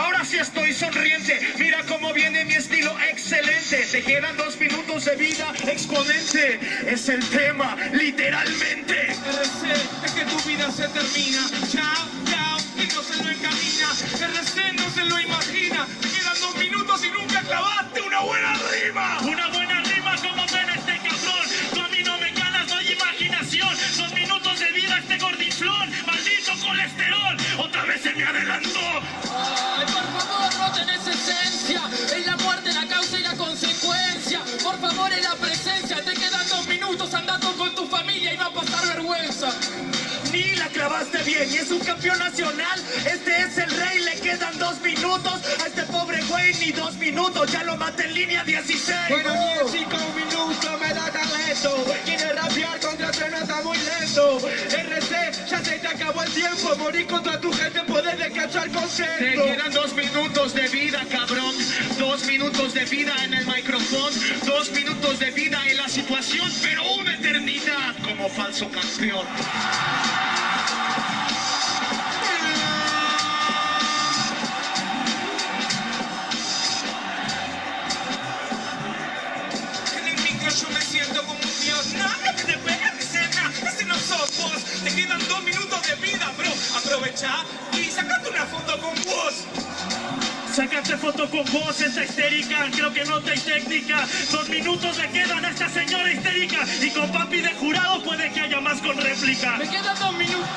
ahora sí estoy sonriente. Mira cómo viene mi estilo excelente. Te quedan dos minutos de vida, exponente. Es el tema, literalmente. RC, es que tu vida se termina. Chao, chao, y no se lo encamina. RC no se lo imagina. Te quedan dos minutos y nunca clavaste una buena rima. Una buena rima como ven este cabrón. Tú a mí no me ganas, no hay imaginación. Dos minutos de vida este gordiflón. Maldito colesterol. Esencia. Es la muerte, la causa y la consecuencia. Por favor, es la presencia. Te quedan dos minutos andando con tu familia y va a pasar vergüenza. Ni la clavaste bien y es un campeón nacional. Este es el rey, le quedan dos minutos. A este pobre güey ni dos minutos. Ya lo maté en línea 16. Bueno, ni en cinco minutos me da talento. Quiere rapear contra tren está muy lento. RC, ya se te acabó el tiempo. Morir contra tu gente, puedes descansar Te contento. Dos minutos de vida, cabrón. Dos minutos de vida en el micrófono. Dos minutos de vida en la situación, pero una eternidad como falso campeón. En el micro yo me siento como un dios. Nada que te pega de escena. Ese no. Te quedan dos minutos de vida, bro. Aprovecha y sacate una foto con vos. Sácate foto con vos, esa histérica, creo que no te hay técnica. Dos minutos le quedan a esta señora histérica. Y con papi de jurado puede que haya más con réplica. Me quedan dos minutos.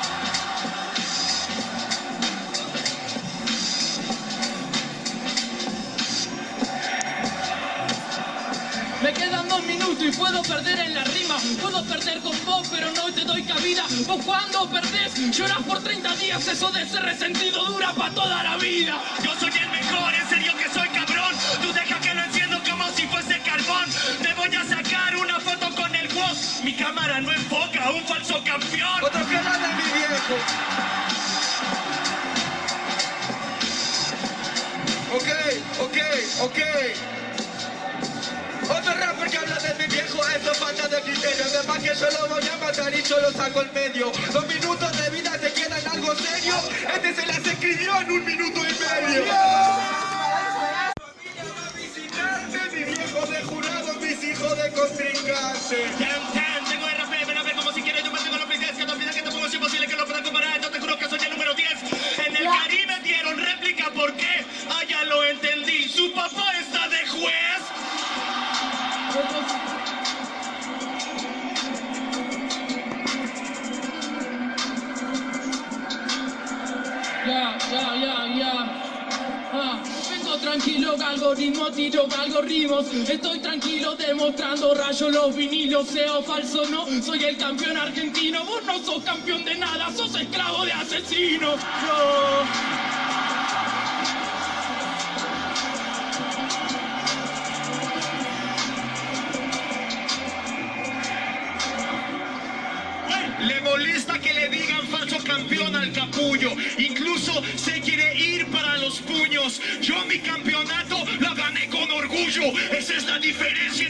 Me quedan dos minutos y puedo perder en la rima. Puedo perder con vos, pero no te doy cabida. Vos cuando perdés, lloras por 30 días. Eso de ser resentido dura para toda la vida. No enfoca, un falso campeón. Otro canal de mi viejo. Ok, ok, ok. Otro rapper que habla de mi viejo, eso falta de criterio. Además que yo lo voy a matar y yo lo saco el medio. Dos minutos de vida te quedan algo serio. Este se las escribió en un minuto y medio. A viejo de jurado, mis hijos de contrincante. Ya, ya, ya, ya. Ah, vengo tranquilo, algoritmo, tiro algoritmos. Estoy tranquilo demostrando rayo los vinilos. Sea falso, no, soy el campeón argentino. Vos no sos campeón de nada, sos esclavo de asesino. No. Le molesta que le digan falso campeón al capullo. Incluso se quiere ir para los puños. Yo mi campeonato lo gané con orgullo. Esa es la diferencia